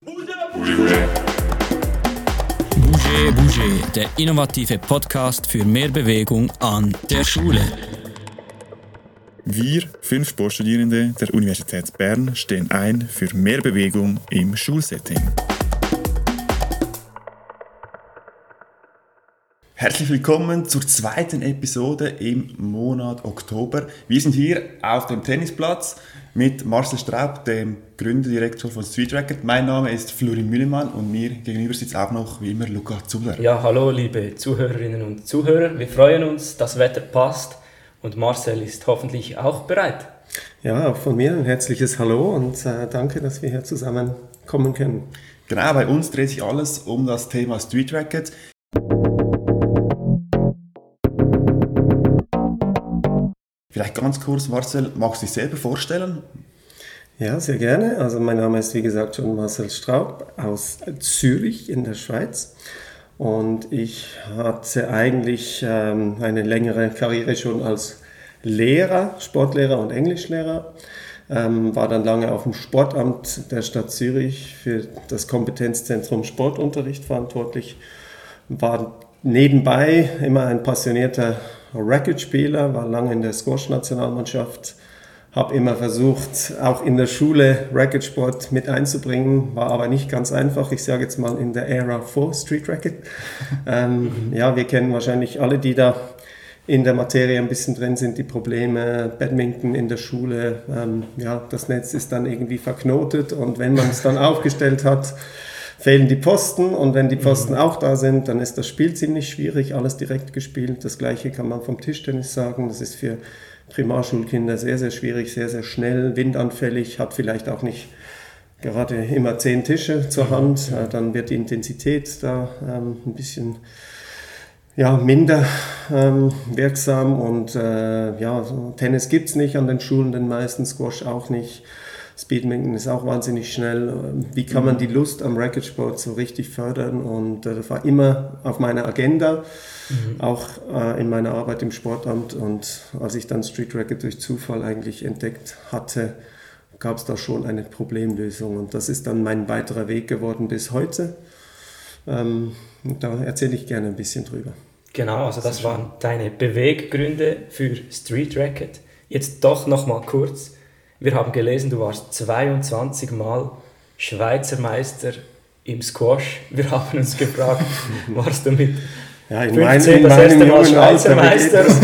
Bouge, Bouge, der innovative Podcast für mehr Bewegung an der Schule. Wir, fünf Sportstudierende der Universität Bern, stehen ein für mehr Bewegung im Schulsetting. Herzlich willkommen zur zweiten Episode im Monat Oktober. Wir sind hier auf dem Tennisplatz mit Marcel Straub, dem Gründerdirektor von Street Record. Mein Name ist Florin Müllemann und mir gegenüber sitzt auch noch wie immer Luca Zuller. Ja, hallo liebe Zuhörerinnen und Zuhörer. Wir freuen uns, das Wetter passt und Marcel ist hoffentlich auch bereit. Ja, auch von mir ein herzliches Hallo und äh, danke, dass wir hier zusammenkommen können. Genau, bei uns dreht sich alles um das Thema Street Racket. Vielleicht ganz kurz, Marcel, magst du dich selber vorstellen? Ja, sehr gerne. Also mein Name ist wie gesagt schon Marcel Straub aus Zürich in der Schweiz. Und ich hatte eigentlich ähm, eine längere Karriere schon als Lehrer, Sportlehrer und Englischlehrer. Ähm, war dann lange auf dem Sportamt der Stadt Zürich für das Kompetenzzentrum Sportunterricht verantwortlich. War nebenbei immer ein passionierter Racketspieler, war lange in der Squash-Nationalmannschaft, habe immer versucht, auch in der Schule Racketsport mit einzubringen, war aber nicht ganz einfach. Ich sage jetzt mal in der Ära vor Street Racket. Ähm, ja, wir kennen wahrscheinlich alle, die da in der Materie ein bisschen drin sind, die Probleme, Badminton in der Schule, ähm, ja, das Netz ist dann irgendwie verknotet und wenn man es dann aufgestellt hat, fehlen die Posten und wenn die Posten mhm. auch da sind, dann ist das Spiel ziemlich schwierig, alles direkt gespielt. Das gleiche kann man vom Tischtennis sagen. Das ist für Primarschulkinder sehr, sehr schwierig, sehr, sehr schnell, windanfällig, hat vielleicht auch nicht gerade immer zehn Tische zur mhm. Hand. Äh, dann wird die Intensität da ähm, ein bisschen ja, minder ähm, wirksam und äh, ja, Tennis gibt es nicht an den Schulen, den meisten Squash auch nicht. Speedminton ist auch wahnsinnig schnell. Wie kann man mhm. die Lust am Racketsport so richtig fördern? Und äh, das war immer auf meiner Agenda, mhm. auch äh, in meiner Arbeit im Sportamt. Und als ich dann Street Racket durch Zufall eigentlich entdeckt hatte, gab es da schon eine Problemlösung. Und das ist dann mein weiterer Weg geworden bis heute. Ähm, da erzähle ich gerne ein bisschen drüber. Genau, also das waren deine Beweggründe für Street Racket. Jetzt doch noch mal kurz wir haben gelesen, du warst 22 Mal Schweizer Meister im Squash. Wir haben uns gefragt, warst du mit ja, in 15 das erste Mal Schweizer Meister?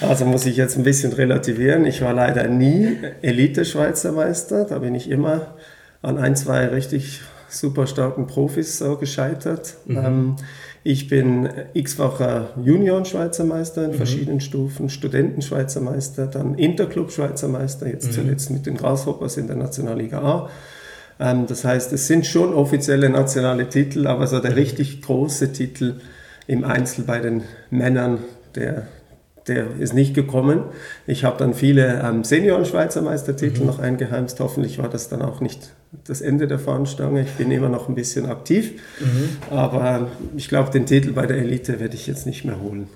Also muss ich jetzt ein bisschen relativieren. Ich war leider nie Elite-Schweizer Meister. Da bin ich immer an ein, zwei richtig super starken Profis so gescheitert. Mhm. Ähm, ich bin x-facher Junioren-Schweizer Meister in mhm. verschiedenen Stufen, Studenten-Schweizer Meister, dann Interclub-Schweizer Meister, jetzt mhm. zuletzt mit den Grasshoppers in der Nationalliga A. Ähm, das heißt, es sind schon offizielle nationale Titel, aber so der mhm. richtig große Titel im Einzel bei den Männern, der der ist nicht gekommen. Ich habe dann viele ähm, Senioren-Schweizer Meistertitel mhm. noch eingeheimst. Hoffentlich war das dann auch nicht das Ende der Fahnenstange. Ich bin immer noch ein bisschen aktiv, mhm. aber ich glaube, den Titel bei der Elite werde ich jetzt nicht mehr holen.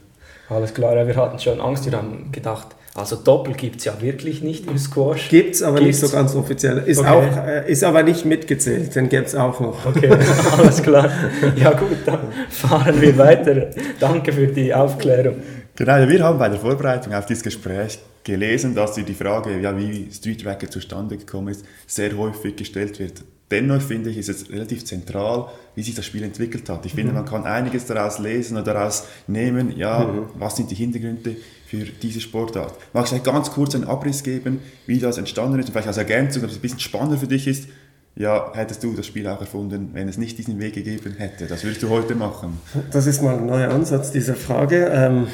Alles klar, ja, wir hatten schon Angst, wir haben gedacht, also Doppel gibt es ja wirklich nicht im Squash. Gibt es, aber gibt's? nicht so ganz offiziell. Ist, okay. auch, äh, ist aber nicht mitgezählt, den gibt es auch noch. Okay, alles klar. Ja gut, dann fahren wir weiter. Danke für die Aufklärung. Genau, wir haben bei der Vorbereitung auf dieses Gespräch gelesen, dass die Frage, ja, wie Street Racket zustande gekommen ist, sehr häufig gestellt wird. Dennoch finde ich, ist es relativ zentral, wie sich das Spiel entwickelt hat. Ich finde, mhm. man kann einiges daraus lesen oder daraus nehmen, ja, mhm. was sind die Hintergründe für diese Sportart. Mag ich vielleicht ganz kurz einen Abriss geben, wie das entstanden ist und vielleicht als Ergänzung, dass es ein bisschen spannender für dich ist, ja, hättest du das Spiel auch erfunden, wenn es nicht diesen Weg gegeben hätte? Das würdest du heute machen? Das ist mal ein neuer Ansatz dieser Frage. Ähm,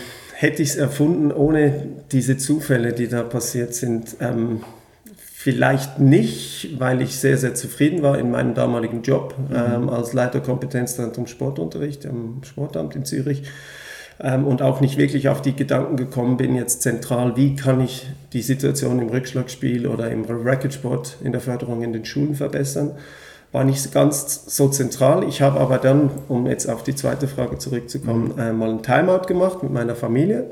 hätte ich es erfunden ohne diese Zufälle, die da passiert sind? Ähm, vielleicht nicht, weil ich sehr, sehr zufrieden war in meinem damaligen Job mhm. ähm, als Leiter Kompetenzzentrum Sportunterricht am Sportamt in Zürich ähm, und auch nicht wirklich auf die Gedanken gekommen bin, jetzt zentral, wie kann ich die Situation im Rückschlagspiel oder im Racketsport in der Förderung in den Schulen verbessern war nicht ganz so zentral. Ich habe aber dann, um jetzt auf die zweite Frage zurückzukommen, mhm. äh, mal ein Timeout gemacht mit meiner Familie.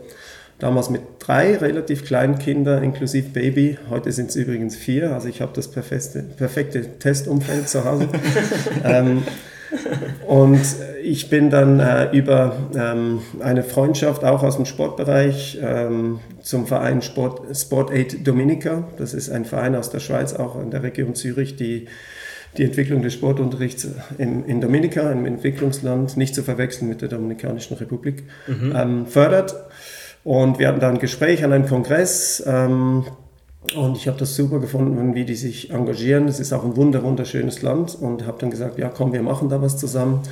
damals mit drei relativ kleinen Kindern, inklusive Baby. Heute sind es übrigens vier, also ich habe das perfekte, perfekte Testumfeld zu Hause. ähm, und ich bin dann äh, über ähm, eine Freundschaft auch aus dem Sportbereich ähm, zum Verein Sport, Sport Aid Dominica. Das ist ein Verein aus der Schweiz, auch in der Region Zürich, die die Entwicklung des Sportunterrichts in, in Dominica, einem Entwicklungsland, nicht zu verwechseln mit der Dominikanischen Republik, mhm. ähm, fördert. Und wir hatten da ein Gespräch an einem Kongress. Ähm, und ich habe das super gefunden, wie die sich engagieren. Es ist auch ein wunder, wunderschönes Land. Und habe dann gesagt, ja komm, wir machen da was zusammen.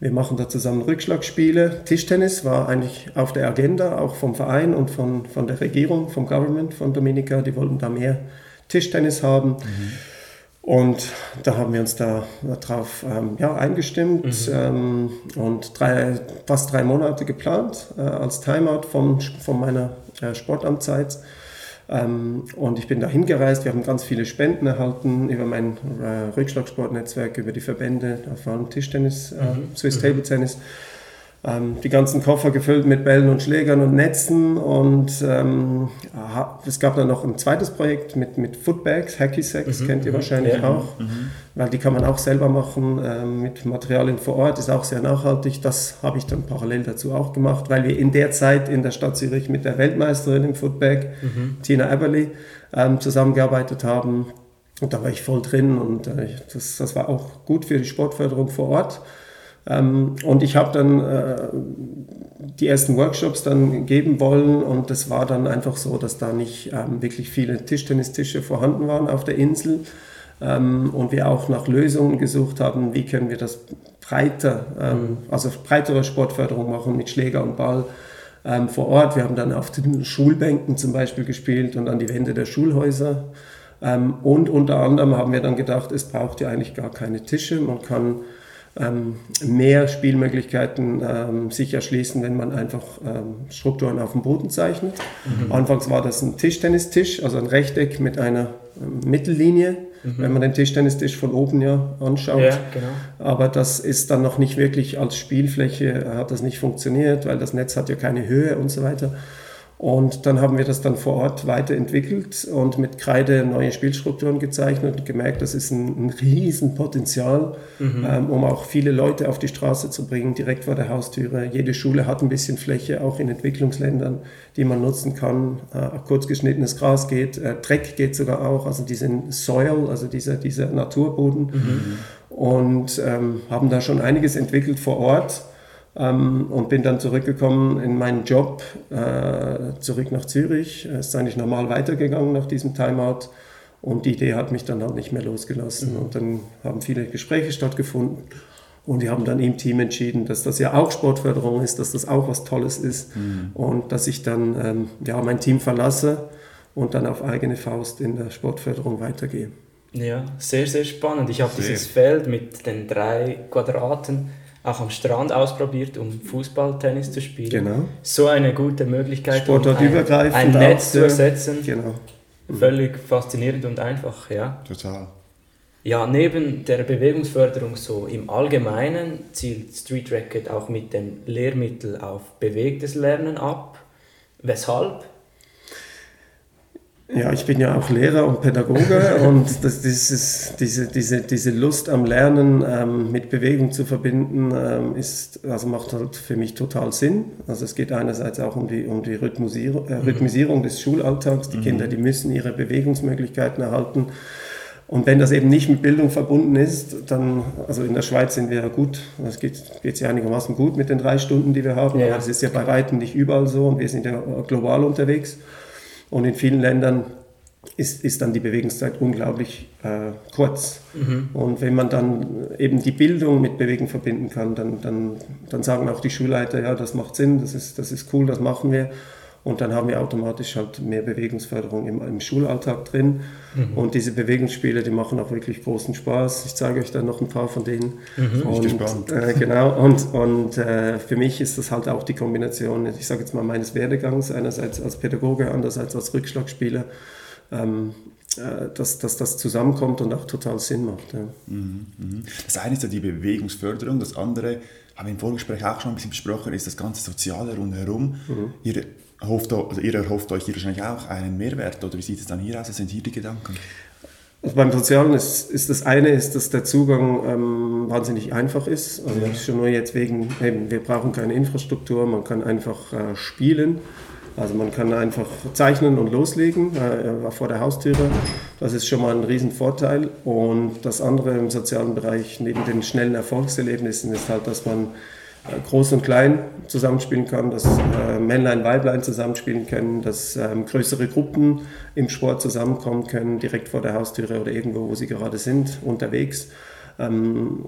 Wir machen da zusammen Rückschlagspiele. Tischtennis war eigentlich auf der Agenda, auch vom Verein und von, von der Regierung, vom Government von Dominica. Die wollten da mehr Tischtennis haben. Mhm. Und da haben wir uns da drauf ähm, ja, eingestimmt mhm. ähm, und drei, fast drei Monate geplant äh, als Timeout von, von meiner äh, Sportamtzeit. Ähm, und ich bin da hingereist, wir haben ganz viele Spenden erhalten über mein äh, Rückschlagsportnetzwerk, über die Verbände, vor allem Tischtennis, äh, mhm. Swiss Table Tennis die ganzen Koffer gefüllt mit Bällen und Schlägern und Netzen. Und ähm, es gab dann noch ein zweites Projekt mit, mit Footbags, Hacky Sacks, mhm, kennt ihr mhm. wahrscheinlich ja. auch, mhm. weil die kann man auch selber machen ähm, mit Materialien vor Ort, ist auch sehr nachhaltig. Das habe ich dann parallel dazu auch gemacht, weil wir in der Zeit in der Stadt Zürich mit der Weltmeisterin im Footbag, mhm. Tina Eberly, ähm, zusammengearbeitet haben. Und da war ich voll drin und äh, das, das war auch gut für die Sportförderung vor Ort. Ähm, und ich habe dann äh, die ersten Workshops dann geben wollen und es war dann einfach so, dass da nicht ähm, wirklich viele Tischtennistische vorhanden waren auf der Insel ähm, und wir auch nach Lösungen gesucht haben, wie können wir das breiter, also breitere Sportförderung machen mit Schläger und Ball vor Ort. Wir haben dann auf den Schulbänken zum Beispiel gespielt und an die Wände der Schulhäuser. und unter anderem haben wir dann gedacht, es braucht ja eigentlich gar keine Tische. Man kann ähm, mehr Spielmöglichkeiten ähm, sich erschließen, wenn man einfach ähm, Strukturen auf dem Boden zeichnet. Mhm. Anfangs war das ein Tischtennistisch, also ein Rechteck mit einer ähm, Mittellinie, mhm. wenn man den Tischtennistisch von oben ja anschaut. Ja, genau. Aber das ist dann noch nicht wirklich als Spielfläche, hat das nicht funktioniert, weil das Netz hat ja keine Höhe und so weiter. Und dann haben wir das dann vor Ort weiterentwickelt und mit Kreide neue Spielstrukturen gezeichnet und gemerkt, das ist ein, ein Riesenpotenzial, mhm. ähm, um auch viele Leute auf die Straße zu bringen, direkt vor der Haustüre. Jede Schule hat ein bisschen Fläche, auch in Entwicklungsländern, die man nutzen kann. Äh, kurz geschnittenes Gras geht, äh, Dreck geht sogar auch, also diesen Soil, also dieser, dieser Naturboden. Mhm. Und ähm, haben da schon einiges entwickelt vor Ort ähm, und bin dann zurückgekommen in meinen Job, äh, zurück nach Zürich. Es ist eigentlich normal weitergegangen nach diesem Timeout. Und die Idee hat mich dann halt nicht mehr losgelassen. Mhm. Und dann haben viele Gespräche stattgefunden. Und wir haben dann im Team entschieden, dass das ja auch Sportförderung ist, dass das auch was Tolles ist. Mhm. Und dass ich dann ähm, ja, mein Team verlasse und dann auf eigene Faust in der Sportförderung weitergehe. Ja, sehr, sehr spannend. Ich habe dieses Feld mit den drei Quadraten auch am Strand ausprobiert, um Fußball, Tennis zu spielen. Genau. So eine gute Möglichkeit, um ein, ein Netz zu ersetzen. Genau. Völlig faszinierend und einfach, ja. Total. Ja, neben der Bewegungsförderung so im Allgemeinen zielt Street Racket auch mit dem Lehrmittel auf bewegtes Lernen ab. Weshalb? Ja, ich bin ja auch Lehrer und Pädagoge und das, dieses, diese, diese, diese Lust am Lernen ähm, mit Bewegung zu verbinden, ähm, ist, also macht halt für mich total Sinn. Also es geht einerseits auch um die, um die Rhythmisierung, äh, Rhythmisierung des Schulalltags. Die mhm. Kinder, die müssen ihre Bewegungsmöglichkeiten erhalten. Und wenn das eben nicht mit Bildung verbunden ist, dann, also in der Schweiz sind wir ja gut, es geht es ja einigermaßen gut mit den drei Stunden, die wir haben, ja. aber es ist ja bei weitem nicht überall so und wir sind ja global unterwegs. Und in vielen Ländern ist, ist dann die Bewegungszeit unglaublich äh, kurz. Mhm. Und wenn man dann eben die Bildung mit Bewegung verbinden kann, dann, dann, dann sagen auch die Schulleiter, ja, das macht Sinn, das ist, das ist cool, das machen wir. Und dann haben wir automatisch halt mehr Bewegungsförderung im, im Schulalltag drin. Mhm. Und diese Bewegungsspiele, die machen auch wirklich großen Spaß. Ich zeige euch dann noch ein paar von denen. Mhm. Und, äh, genau. Und, und äh, für mich ist das halt auch die Kombination, ich sage jetzt mal, meines Werdegangs, einerseits als Pädagoge, andererseits als Rückschlagspieler. Ähm, äh, dass, dass das zusammenkommt und auch total Sinn macht. Ja. Mhm, mhm. Das eine ist ja die Bewegungsförderung, das andere, haben wir im Vorgespräch auch schon ein bisschen besprochen, ist das ganze Soziale rundherum. Mhm. Ihr hofft, also ihr erhofft euch hier wahrscheinlich auch einen Mehrwert oder wie sieht es dann hier aus? Was sind hier die Gedanken? Also beim Sozialen ist, ist das eine, ist, dass der Zugang ähm, wahnsinnig einfach ist. Also ja. schon nur jetzt wegen, eben, wir brauchen keine Infrastruktur, man kann einfach äh, spielen. Also man kann einfach zeichnen und loslegen äh, vor der Haustüre. Das ist schon mal ein Riesenvorteil. Und das andere im sozialen Bereich, neben den schnellen Erfolgserlebnissen, ist halt, dass man äh, groß und klein zusammenspielen kann, dass äh, Männlein, Weiblein zusammenspielen können, dass ähm, größere Gruppen im Sport zusammenkommen können, direkt vor der Haustüre oder irgendwo, wo sie gerade sind, unterwegs. Ähm,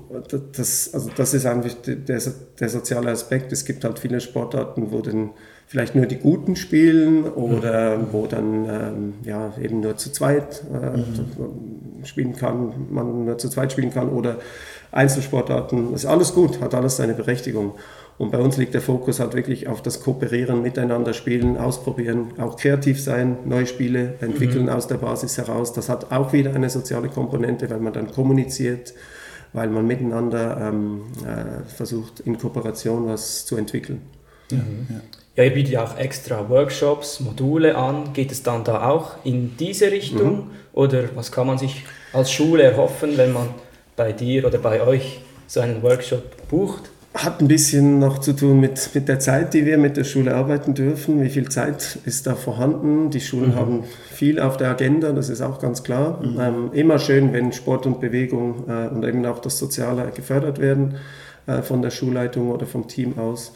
das, also das ist einfach der, der soziale Aspekt. Es gibt halt viele Sportarten, wo dann vielleicht nur die Guten spielen oder mhm. wo dann ähm, ja, eben nur zu zweit äh, mhm. spielen kann, man nur zu zweit spielen kann oder Einzelsportarten. Das ist alles gut, hat alles seine Berechtigung. Und bei uns liegt der Fokus halt wirklich auf das Kooperieren, miteinander spielen, ausprobieren, auch kreativ sein, neue Spiele entwickeln mhm. aus der Basis heraus. Das hat auch wieder eine soziale Komponente, weil man dann kommuniziert, weil man miteinander ähm, äh, versucht, in Kooperation was zu entwickeln. Ja. ja, ihr bietet ja auch extra Workshops, Module an. Geht es dann da auch in diese Richtung? Mhm. Oder was kann man sich als Schule erhoffen, wenn man bei dir oder bei euch so einen Workshop bucht? Hat ein bisschen noch zu tun mit, mit der Zeit, die wir mit der Schule arbeiten dürfen. Wie viel Zeit ist da vorhanden? Die Schulen mhm. haben viel auf der Agenda, das ist auch ganz klar. Mhm. Ähm, immer schön, wenn Sport und Bewegung äh, und eben auch das Soziale gefördert werden äh, von der Schulleitung oder vom Team aus.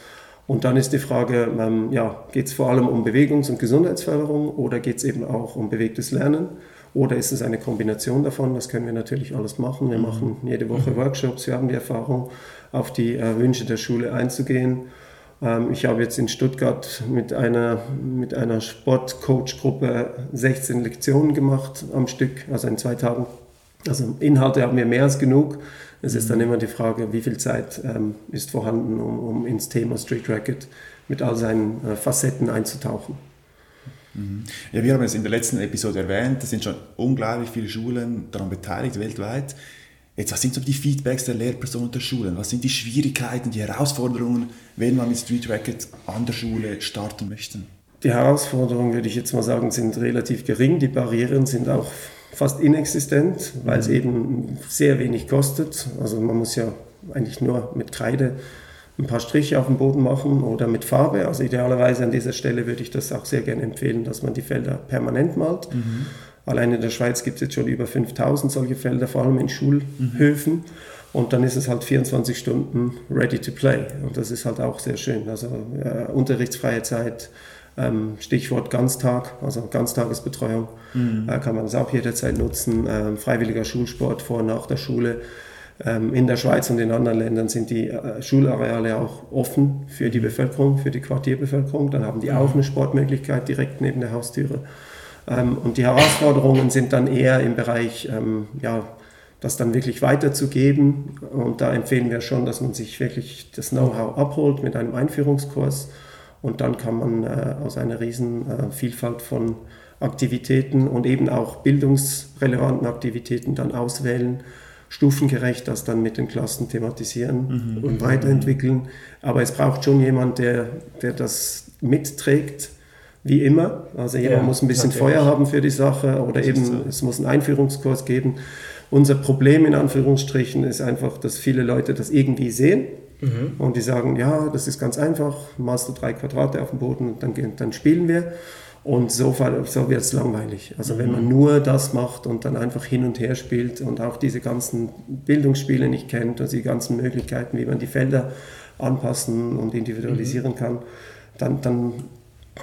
Und dann ist die Frage, ähm, ja, geht es vor allem um Bewegungs- und Gesundheitsförderung oder geht es eben auch um bewegtes Lernen? Oder ist es eine Kombination davon? Das können wir natürlich alles machen. Wir mhm. machen jede Woche mhm. Workshops. Wir haben die Erfahrung, auf die äh, Wünsche der Schule einzugehen. Ähm, ich habe jetzt in Stuttgart mit einer, mit einer Sportcoach-Gruppe 16 Lektionen gemacht am Stück, also in zwei Tagen. Also Inhalte haben wir mehr als genug. Es ist dann immer die Frage, wie viel Zeit ähm, ist vorhanden, um, um, ins Thema Street Racket mit all seinen äh, Facetten einzutauchen. Mhm. Ja, wir haben es in der letzten Episode erwähnt, es sind schon unglaublich viele Schulen daran beteiligt weltweit. Jetzt, was sind so die Feedbacks der Lehrpersonen der Schulen? Was sind die Schwierigkeiten, die Herausforderungen, wenn man mit Street Racket an der Schule starten möchte? Die Herausforderungen, würde ich jetzt mal sagen, sind relativ gering. Die Barrieren sind auch fast inexistent, weil es mhm. eben sehr wenig kostet. Also man muss ja eigentlich nur mit Kreide ein paar Striche auf dem Boden machen oder mit Farbe. Also idealerweise an dieser Stelle würde ich das auch sehr gerne empfehlen, dass man die Felder permanent malt. Mhm. Allein in der Schweiz gibt es jetzt schon über 5000 solche Felder, vor allem in Schulhöfen. Mhm. Und dann ist es halt 24 Stunden ready to play. Und das ist halt auch sehr schön. Also äh, unterrichtsfreie Zeit, Stichwort Ganztag, also Ganztagesbetreuung, mhm. äh, kann man das auch jederzeit nutzen. Ähm, freiwilliger Schulsport vor und nach der Schule. Ähm, in der Schweiz und in anderen Ländern sind die äh, Schulareale auch offen für die Bevölkerung, für die Quartierbevölkerung. Dann haben die auch eine Sportmöglichkeit direkt neben der Haustüre. Ähm, und die Herausforderungen sind dann eher im Bereich, ähm, ja, das dann wirklich weiterzugeben. Und da empfehlen wir schon, dass man sich wirklich das Know-how abholt mit einem Einführungskurs. Und dann kann man äh, aus einer riesen äh, Vielfalt von Aktivitäten und eben auch bildungsrelevanten Aktivitäten dann auswählen, stufengerecht das dann mit den Klassen thematisieren mhm. und weiterentwickeln. Aber es braucht schon jemand, der, der das mitträgt, wie immer. Also jemand ja, muss ein bisschen natürlich. Feuer haben für die Sache oder eben so. es muss einen Einführungskurs geben. Unser Problem in Anführungsstrichen ist einfach, dass viele Leute das irgendwie sehen mhm. und die sagen, ja, das ist ganz einfach, malst du drei Quadrate auf dem Boden und dann, dann spielen wir. Und so, so wird es langweilig. Also wenn man mhm. nur das macht und dann einfach hin und her spielt und auch diese ganzen Bildungsspiele nicht kennt, also die ganzen Möglichkeiten, wie man die Felder anpassen und individualisieren mhm. kann, dann, dann,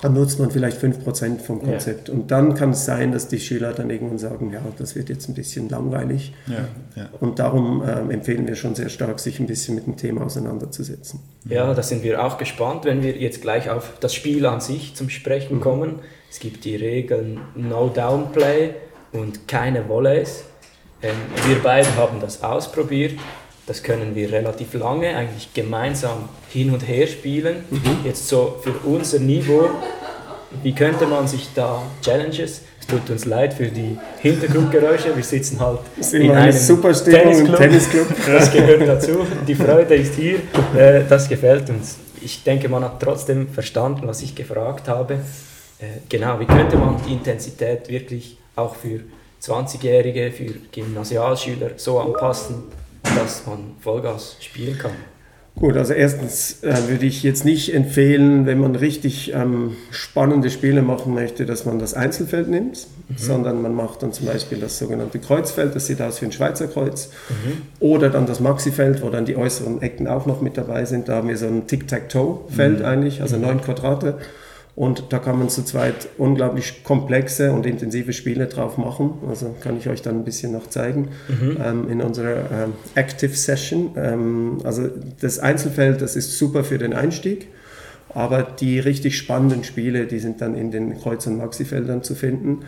dann nutzt man vielleicht 5% vom Konzept. Ja. Und dann kann es sein, dass die Schüler dann irgendwann sagen, ja, das wird jetzt ein bisschen langweilig. Ja, ja. Und darum äh, empfehlen wir schon sehr stark, sich ein bisschen mit dem Thema auseinanderzusetzen. Ja, da sind wir auch gespannt, wenn wir jetzt gleich auf das Spiel an sich zum Sprechen mhm. kommen. Es gibt die Regeln No Downplay und keine Volleys. Ähm, wir beide haben das ausprobiert. Das können wir relativ lange eigentlich gemeinsam hin und her spielen. Mhm. Jetzt so für unser Niveau, wie könnte man sich da Challenges es tut uns leid für die Hintergrundgeräusche. Wir sitzen halt in einem super Tennisclub. Tennisclub. Das gehört dazu. Die Freude ist hier. Äh, das gefällt uns. ich denke, man hat trotzdem verstanden, was ich gefragt habe. Äh, genau, wie könnte man die Intensität wirklich auch für 20-Jährige, für Gymnasialschüler so anpassen, dass man Vollgas spielen kann? Gut, also erstens äh, würde ich jetzt nicht empfehlen, wenn man richtig ähm, spannende Spiele machen möchte, dass man das Einzelfeld nimmt, mhm. sondern man macht dann zum Beispiel das sogenannte Kreuzfeld, das sieht aus wie ein Schweizer Kreuz, mhm. oder dann das Maxifeld, wo dann die äußeren Ecken auch noch mit dabei sind. Da haben wir so ein Tic-Tac-Toe-Feld mhm. eigentlich, also mhm. neun Quadrate. Und da kann man zu zweit unglaublich komplexe und intensive Spiele drauf machen. Also kann ich euch dann ein bisschen noch zeigen mhm. ähm, in unserer ähm, Active Session. Ähm, also das Einzelfeld, das ist super für den Einstieg. Aber die richtig spannenden Spiele, die sind dann in den Kreuz- und Maxifeldern zu finden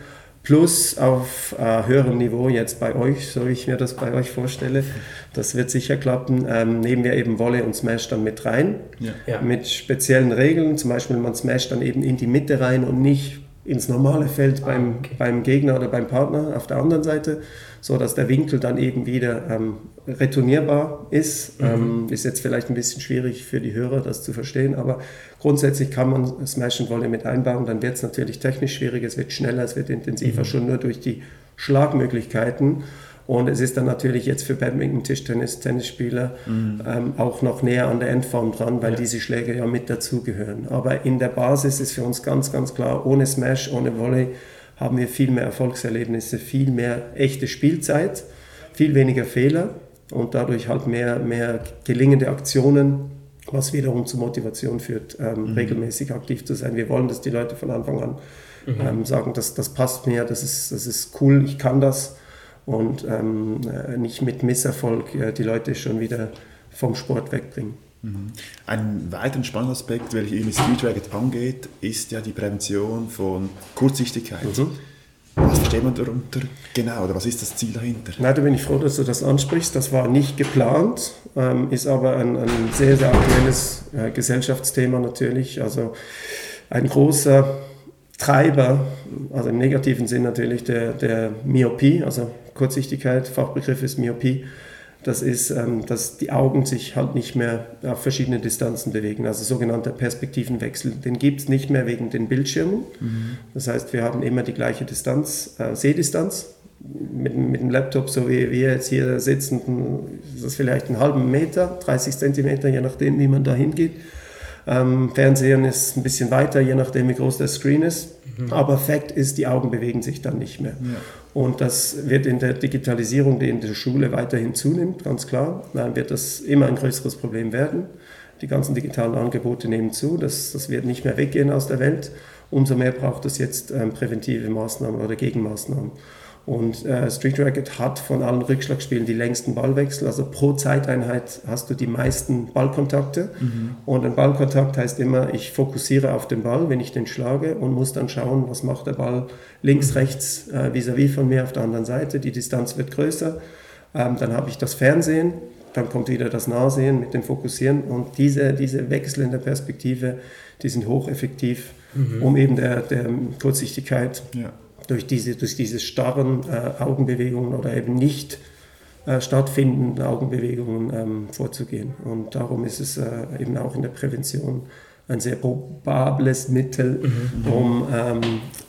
plus auf äh, höherem Niveau jetzt bei euch, so wie ich mir das bei euch vorstelle. Das wird sicher klappen. Ähm, nehmen wir eben Wolle und Smash dann mit rein, ja. Ja. mit speziellen Regeln. Zum Beispiel man Smash dann eben in die Mitte rein und nicht ins normale Feld ah, beim, okay. beim Gegner oder beim Partner auf der anderen Seite, so dass der Winkel dann eben wieder ähm, retournierbar ist. Mhm. Ähm, ist jetzt vielleicht ein bisschen schwierig für die Hörer, das zu verstehen, aber grundsätzlich kann man Smash and Volley mit einbauen. Dann wird es natürlich technisch schwierig, es wird schneller, es wird intensiver, mhm. schon nur durch die Schlagmöglichkeiten. Und es ist dann natürlich jetzt für Badminton, Tischtennis, Tennisspieler mhm. ähm, auch noch näher an der Endform dran, weil ja. diese Schläge ja mit dazugehören. Aber in der Basis ist für uns ganz, ganz klar, ohne Smash, ohne Volley haben wir viel mehr Erfolgserlebnisse, viel mehr echte Spielzeit, viel weniger Fehler und dadurch halt mehr, mehr gelingende Aktionen, was wiederum zur Motivation führt, ähm, mhm. regelmäßig aktiv zu sein. Wir wollen, dass die Leute von Anfang an mhm. ähm, sagen, das, das passt mir, das ist, das ist cool, ich kann das und ähm, äh, nicht mit Misserfolg äh, die Leute schon wieder vom Sport wegbringen. Mhm. Ein weiterer spannender Aspekt, welcher mit Street Racket angeht, ist ja die Prävention von Kurzsichtigkeit. Mhm. Was versteht man darunter genau oder was ist das Ziel dahinter? Na, da bin ich froh, dass du das ansprichst. Das war nicht geplant, ähm, ist aber ein, ein, sehr, sehr aktuelles äh, Gesellschaftsthema natürlich. Also ein großer Treiber, also im negativen Sinn natürlich der, der Myopie, also Kurzsichtigkeit, Fachbegriff ist Myopie, das ist, ähm, dass die Augen sich halt nicht mehr auf verschiedene Distanzen bewegen, also sogenannter Perspektivenwechsel. Den gibt es nicht mehr wegen den Bildschirmen. Mhm. Das heißt, wir haben immer die gleiche Distanz, äh, Sehdistanz. Mit, mit dem Laptop, so wie wir jetzt hier sitzen, ist das vielleicht einen halben Meter, 30 Zentimeter, je nachdem, wie man da hingeht. Ähm, Fernsehen ist ein bisschen weiter, je nachdem, wie groß der Screen ist. Mhm. Aber Fakt ist, die Augen bewegen sich dann nicht mehr. Ja. Und das wird in der Digitalisierung, die in der Schule weiterhin zunimmt, ganz klar, dann wird das immer ein größeres Problem werden. Die ganzen digitalen Angebote nehmen zu, das, das wird nicht mehr weggehen aus der Welt. Umso mehr braucht es jetzt ähm, präventive Maßnahmen oder Gegenmaßnahmen. Und äh, Street Racket hat von allen Rückschlagspielen die längsten Ballwechsel. Also pro Zeiteinheit hast du die meisten Ballkontakte. Mhm. Und ein Ballkontakt heißt immer, ich fokussiere auf den Ball, wenn ich den schlage und muss dann schauen, was macht der Ball links, mhm. rechts, äh, vis-à-vis -vis von mir auf der anderen Seite. Die Distanz wird größer. Ähm, dann habe ich das Fernsehen, dann kommt wieder das Nahsehen mit dem Fokussieren. Und diese, diese Wechsel in der Perspektive, die sind hocheffektiv, mhm. um eben der, der Kurzsichtigkeit ja durch diese, durch diese starren äh, Augenbewegungen oder eben nicht äh, stattfindenden Augenbewegungen ähm, vorzugehen. Und darum ist es äh, eben auch in der Prävention ein sehr probables Mittel, mhm. um, ähm,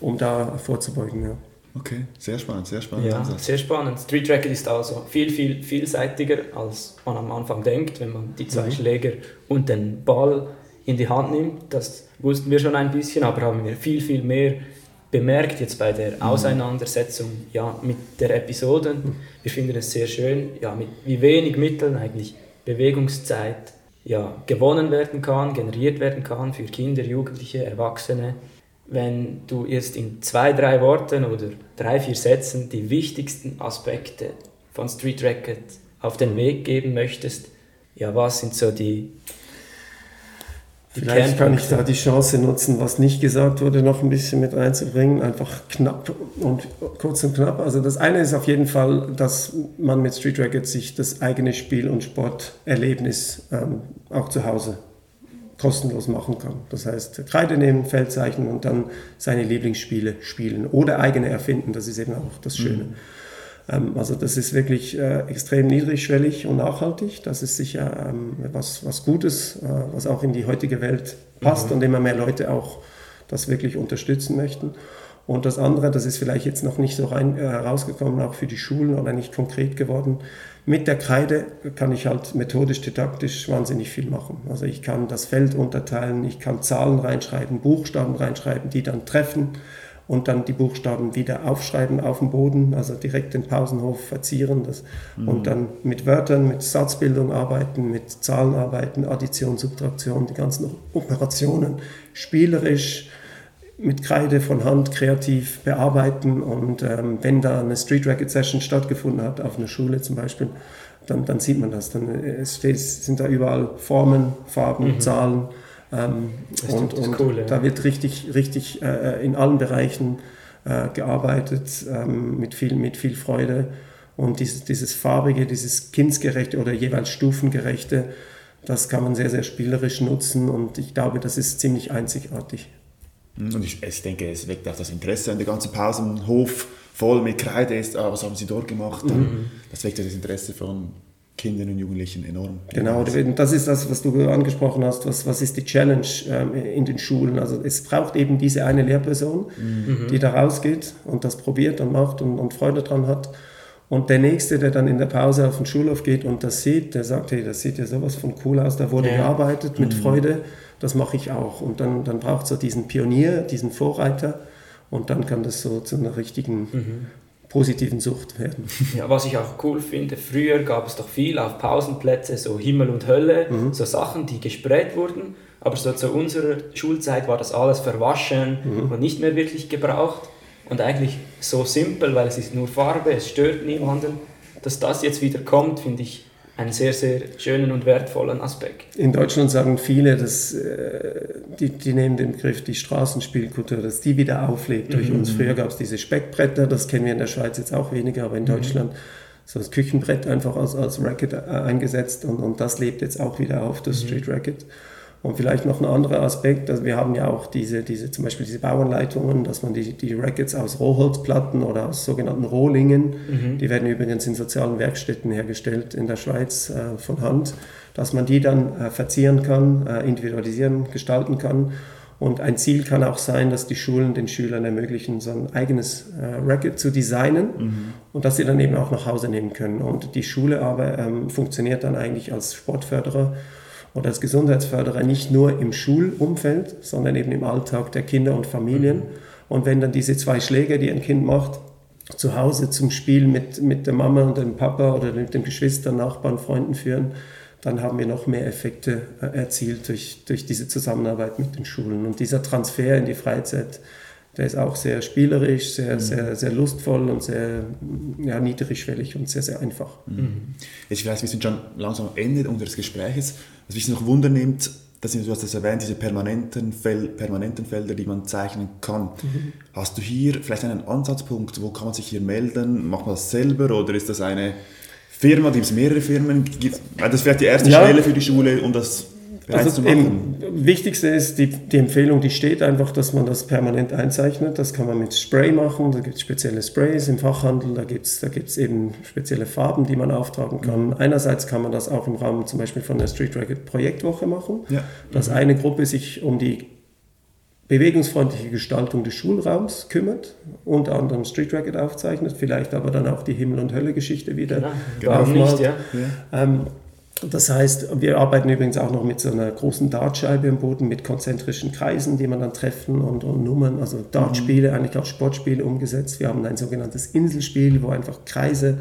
um da vorzubeugen. Ja. Okay, sehr spannend, sehr spannend. Ja, sehr spannend. Street Racket ist also viel, viel vielseitiger, als man am Anfang denkt, wenn man die zwei mhm. Schläger und den Ball in die Hand nimmt. Das wussten wir schon ein bisschen, aber haben wir viel, viel mehr bemerkt jetzt bei der mhm. Auseinandersetzung ja, mit der Episode. Wir finden es sehr schön, ja, mit wie wenig Mitteln eigentlich Bewegungszeit ja, gewonnen werden kann, generiert werden kann für Kinder, Jugendliche, Erwachsene. Wenn du jetzt in zwei, drei Worten oder drei, vier Sätzen die wichtigsten Aspekte von Street Racket auf den Weg geben möchtest, ja, was sind so die Vielleicht kann ich da die Chance nutzen, was nicht gesagt wurde, noch ein bisschen mit einzubringen. Einfach knapp und kurz und knapp. Also das eine ist auf jeden Fall, dass man mit Street Racket sich das eigene Spiel- und Sporterlebnis ähm, auch zu Hause kostenlos machen kann. Das heißt, Kreide nehmen, Feld zeichnen und dann seine Lieblingsspiele spielen oder eigene erfinden. Das ist eben auch das Schöne. Mhm. Ähm, also das ist wirklich äh, extrem niedrigschwellig und nachhaltig. Das ist sicher ähm, was, was Gutes, äh, was auch in die heutige Welt passt mhm. und immer mehr Leute auch das wirklich unterstützen möchten. Und das andere, das ist vielleicht jetzt noch nicht so rein, äh, herausgekommen, auch für die Schulen oder nicht konkret geworden. Mit der Kreide kann ich halt methodisch, didaktisch wahnsinnig viel machen. Also ich kann das Feld unterteilen, ich kann Zahlen reinschreiben, Buchstaben reinschreiben, die dann treffen und dann die Buchstaben wieder aufschreiben auf dem Boden, also direkt den Pausenhof verzieren das, mhm. und dann mit Wörtern, mit Satzbildung arbeiten, mit Zahlen arbeiten, Addition, Subtraktion, die ganzen Operationen spielerisch mit Kreide von Hand kreativ bearbeiten und ähm, wenn da eine Street Racket Session stattgefunden hat, auf einer Schule zum Beispiel, dann, dann sieht man das. Dann äh, es steht, sind da überall Formen, Farben, mhm. Zahlen ähm, und, und cool, ja. da wird richtig, richtig äh, in allen Bereichen äh, gearbeitet ähm, mit, viel, mit viel Freude und dieses, dieses farbige, dieses kindsgerechte oder jeweils stufengerechte, das kann man sehr, sehr spielerisch nutzen und ich glaube, das ist ziemlich einzigartig. Und ich, ich denke, es weckt auch das Interesse an der ganzen Pausenhof voll mit Kreide ist, ah, was haben sie dort gemacht? Mhm. Das weckt ja das Interesse von Kindern und Jugendlichen enorm. Genau, das ist das, was du angesprochen hast. Was, was ist die Challenge ähm, in den Schulen? Also es braucht eben diese eine Lehrperson, mhm. die da rausgeht und das probiert und macht und, und Freude dran hat. Und der Nächste, der dann in der Pause auf den Schulhof geht und das sieht, der sagt, hey, das sieht ja sowas von cool aus, da wurde ja. gearbeitet mit mhm. Freude das mache ich auch. Und dann, dann braucht es so diesen Pionier, diesen Vorreiter und dann kann das so zu einer richtigen mhm. Positiven Sucht werden. Ja, was ich auch cool finde, früher gab es doch viel auf Pausenplätze, so Himmel und Hölle, mhm. so Sachen, die gesprayt wurden. Aber so zu unserer Schulzeit war das alles verwaschen mhm. und nicht mehr wirklich gebraucht. Und eigentlich so simpel, weil es ist nur Farbe, es stört niemanden. Dass das jetzt wieder kommt, finde ich einen sehr, sehr schönen und wertvollen Aspekt. In Deutschland sagen viele, dass äh, die, die nehmen den Begriff die Straßenspielkultur, dass die wieder auflebt durch mhm. uns. Früher gab es diese Speckbretter, das kennen wir in der Schweiz jetzt auch weniger, aber in mhm. Deutschland so das Küchenbrett einfach als, als Racket äh, eingesetzt und, und das lebt jetzt auch wieder auf, das mhm. Street Racket. Und vielleicht noch ein anderer Aspekt, also wir haben ja auch diese, diese, zum Beispiel diese Bauanleitungen, dass man die, die Rackets aus Rohholzplatten oder aus sogenannten Rohlingen, mhm. die werden übrigens in sozialen Werkstätten hergestellt in der Schweiz äh, von Hand, dass man die dann äh, verzieren kann, äh, individualisieren, gestalten kann. Und ein Ziel kann auch sein, dass die Schulen den Schülern ermöglichen, so ein eigenes äh, Racket zu designen mhm. und dass sie dann eben auch nach Hause nehmen können. Und die Schule aber ähm, funktioniert dann eigentlich als Sportförderer oder als Gesundheitsförderer nicht nur im Schulumfeld, sondern eben im Alltag der Kinder und Familien. Mhm. Und wenn dann diese zwei Schläge, die ein Kind macht, zu Hause zum Spiel mit, mit der Mama und dem Papa oder mit den Geschwistern, Nachbarn, Freunden führen, dann haben wir noch mehr Effekte äh, erzielt durch, durch diese Zusammenarbeit mit den Schulen. Und dieser Transfer in die Freizeit, der ist auch sehr spielerisch, sehr, mhm. sehr, sehr lustvoll und sehr ja, niedrigschwellig und sehr, sehr einfach. Mhm. Ich weiß, wir sind schon langsam am Ende unseres Gesprächs. Was mich noch Wunder nimmt, das sind, du hast das erwähnt, diese permanenten, Fel permanenten Felder, die man zeichnen kann. Mhm. Hast du hier vielleicht einen Ansatzpunkt, wo kann man sich hier melden? Macht man das selber oder ist das eine Firma, gibt es mehrere Firmen? Gibt, das ist vielleicht die erste ja. Stelle für die Schule, um das also eben, Wichtigste ist die, die Empfehlung, die steht einfach, dass man das permanent einzeichnet. Das kann man mit Spray machen, da gibt es spezielle Sprays im Fachhandel, da gibt es da gibt's eben spezielle Farben, die man auftragen kann. Mhm. Einerseits kann man das auch im Rahmen zum Beispiel von der Street Racket Projektwoche machen, ja. dass mhm. eine Gruppe sich um die bewegungsfreundliche Gestaltung des Schulraums kümmert, unter anderem Street Racket aufzeichnet, vielleicht aber dann auch die Himmel- und Hölle-Geschichte wieder genau. aufmalt. Nicht, ja. Ja. Ähm, das heißt, wir arbeiten übrigens auch noch mit so einer großen Dartscheibe im Boden mit konzentrischen Kreisen, die man dann treffen und, und Nummern, also Dartspiele, mhm. eigentlich auch Sportspiele umgesetzt. Wir haben ein sogenanntes Inselspiel, wo einfach Kreise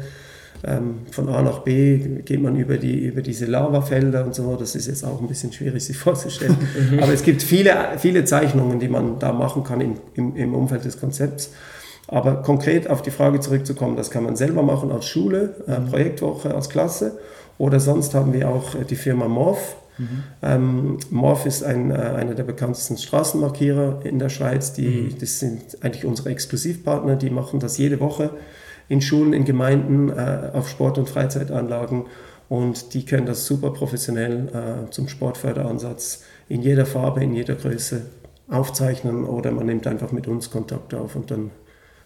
ähm, von A nach B geht man über, die, über diese Lavafelder und so. Das ist jetzt auch ein bisschen schwierig sich vorzustellen. Mhm. Aber es gibt viele, viele Zeichnungen, die man da machen kann im, im, im Umfeld des Konzepts. Aber konkret auf die Frage zurückzukommen, das kann man selber machen als Schule, äh, mhm. Projektwoche, als Klasse. Oder sonst haben wir auch äh, die Firma Morph. Mhm. Ähm, Morph ist ein, äh, einer der bekanntesten Straßenmarkierer in der Schweiz. Die, mhm. Das sind eigentlich unsere Exklusivpartner, die machen das jede Woche in Schulen, in Gemeinden, äh, auf Sport- und Freizeitanlagen. Und die können das super professionell äh, zum Sportförderansatz in jeder Farbe, in jeder Größe aufzeichnen oder man nimmt einfach mit uns Kontakt auf und dann,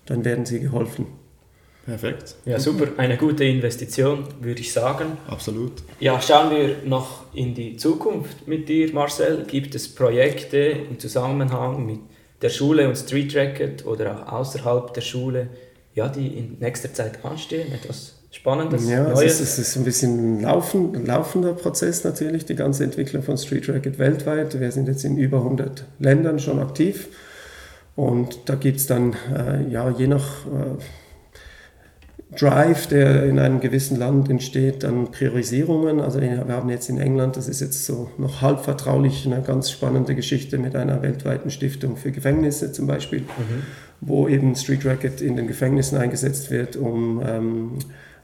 dann werden sie geholfen. Perfekt. Ja, super. Eine gute Investition, würde ich sagen. Absolut. Ja, schauen wir noch in die Zukunft mit dir, Marcel. Gibt es Projekte im Zusammenhang mit der Schule und Street Racket oder auch außerhalb der Schule, ja, die in nächster Zeit anstehen? Etwas Spannendes, ja, Neues? Es ist, es ist ein bisschen ein, laufen, ein laufender Prozess natürlich, die ganze Entwicklung von Street Racket weltweit. Wir sind jetzt in über 100 Ländern schon aktiv und da gibt es dann, äh, ja, je nach äh, Drive, der in einem gewissen Land entsteht, dann Priorisierungen. Also wir haben jetzt in England, das ist jetzt so noch halb vertraulich, eine ganz spannende Geschichte mit einer weltweiten Stiftung für Gefängnisse zum Beispiel, mhm. wo eben Street Racket in den Gefängnissen eingesetzt wird, um ähm,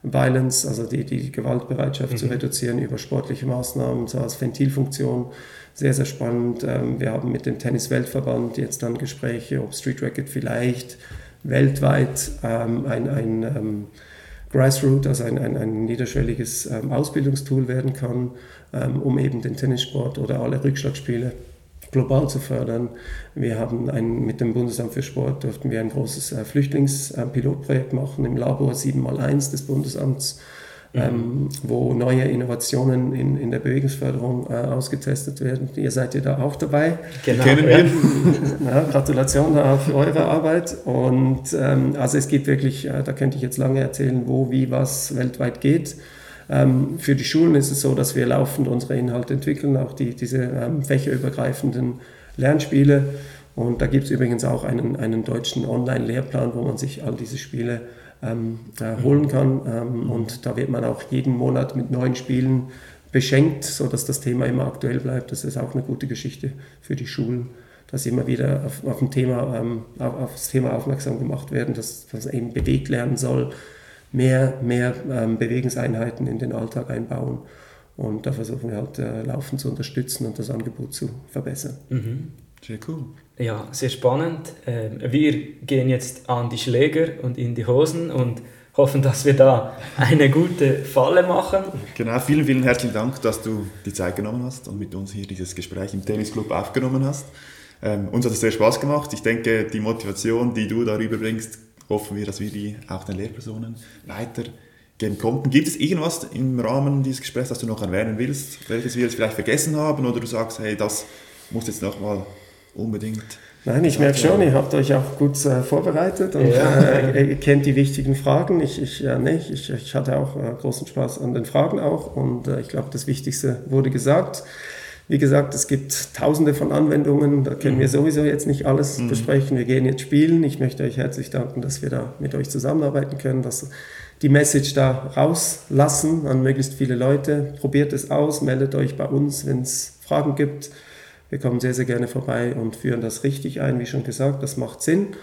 Violence, also die, die Gewaltbereitschaft mhm. zu reduzieren über sportliche Maßnahmen, so als Ventilfunktion. Sehr, sehr spannend. Ähm, wir haben mit dem Tennis-Weltverband jetzt dann Gespräche, ob Street Racket vielleicht weltweit ähm, ein, ein ähm, Grassroot, also ein, ein, ein niederschwelliges ähm, Ausbildungstool werden kann, ähm, um eben den Tennissport oder alle Rückschlagspiele global zu fördern. Wir haben ein, mit dem Bundesamt für Sport durften wir ein großes äh, Flüchtlingspilotprojekt machen im Labor 7x1 des Bundesamts ähm, wo neue Innovationen in, in der Bewegungsförderung äh, ausgetestet werden. Ihr seid ja da auch dabei. Genau. Kennen wir. Ja, Gratulation auch für eure Arbeit. Und ähm, also es geht wirklich, äh, da könnte ich jetzt lange erzählen, wo, wie, was weltweit geht. Ähm, für die Schulen ist es so, dass wir laufend unsere Inhalte entwickeln, auch die, diese ähm, fächerübergreifenden Lernspiele. Und da gibt es übrigens auch einen, einen deutschen Online-Lehrplan, wo man sich all diese Spiele ähm, äh, holen kann. Ähm, und da wird man auch jeden Monat mit neuen Spielen beschenkt, sodass das Thema immer aktuell bleibt. Das ist auch eine gute Geschichte für die Schulen, dass immer wieder auf, auf, ein Thema, ähm, auf, auf, das Thema aufmerksam gemacht werden, dass, dass eben bewegt lernen soll, mehr, mehr ähm, Bewegungseinheiten in den Alltag einbauen. Und da versuchen wir halt äh, laufend zu unterstützen und das Angebot zu verbessern. Mhm. Sehr cool. Ja, sehr spannend. Ähm, wir gehen jetzt an die Schläger und in die Hosen und hoffen, dass wir da eine gute Falle machen. Genau, vielen, vielen herzlichen Dank, dass du die Zeit genommen hast und mit uns hier dieses Gespräch im Tennisclub aufgenommen hast. Ähm, uns hat es sehr Spaß gemacht. Ich denke, die Motivation, die du darüber bringst, hoffen wir, dass wir die auch den Lehrpersonen weitergeben konnten. Gibt es irgendwas im Rahmen dieses Gesprächs, das du noch erwähnen willst, welches wir jetzt vielleicht vergessen haben oder du sagst, hey, das muss jetzt nochmal unbedingt. Nein, ich merke schon, ihr habt euch auch gut äh, vorbereitet und ja. äh, ihr kennt die wichtigen Fragen. Ich, ich, äh, nee, ich, ich hatte auch äh, großen Spaß an den Fragen auch und äh, ich glaube, das Wichtigste wurde gesagt. Wie gesagt, es gibt tausende von Anwendungen, da können mhm. wir sowieso jetzt nicht alles mhm. besprechen. Wir gehen jetzt spielen. Ich möchte euch herzlich danken, dass wir da mit euch zusammenarbeiten können, dass die Message da rauslassen an möglichst viele Leute. Probiert es aus, meldet euch bei uns, wenn es Fragen gibt. Wir kommen sehr, sehr gerne vorbei und führen das richtig ein, wie schon gesagt, das macht Sinn.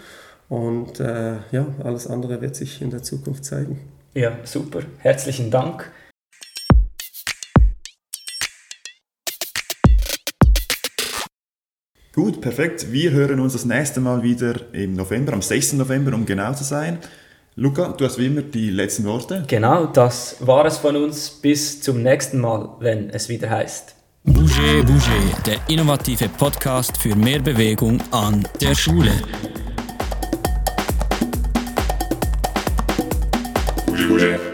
Und äh, ja, alles andere wird sich in der Zukunft zeigen. Ja, super. Herzlichen Dank. Gut, perfekt. Wir hören uns das nächste Mal wieder im November, am 6. November, um genau zu sein. Luca, du hast wie immer die letzten Worte. Genau, das war es von uns. Bis zum nächsten Mal, wenn es wieder heißt. Bouger Bouger, der innovative Podcast für mehr Bewegung an der Schule. Bouger Bouger.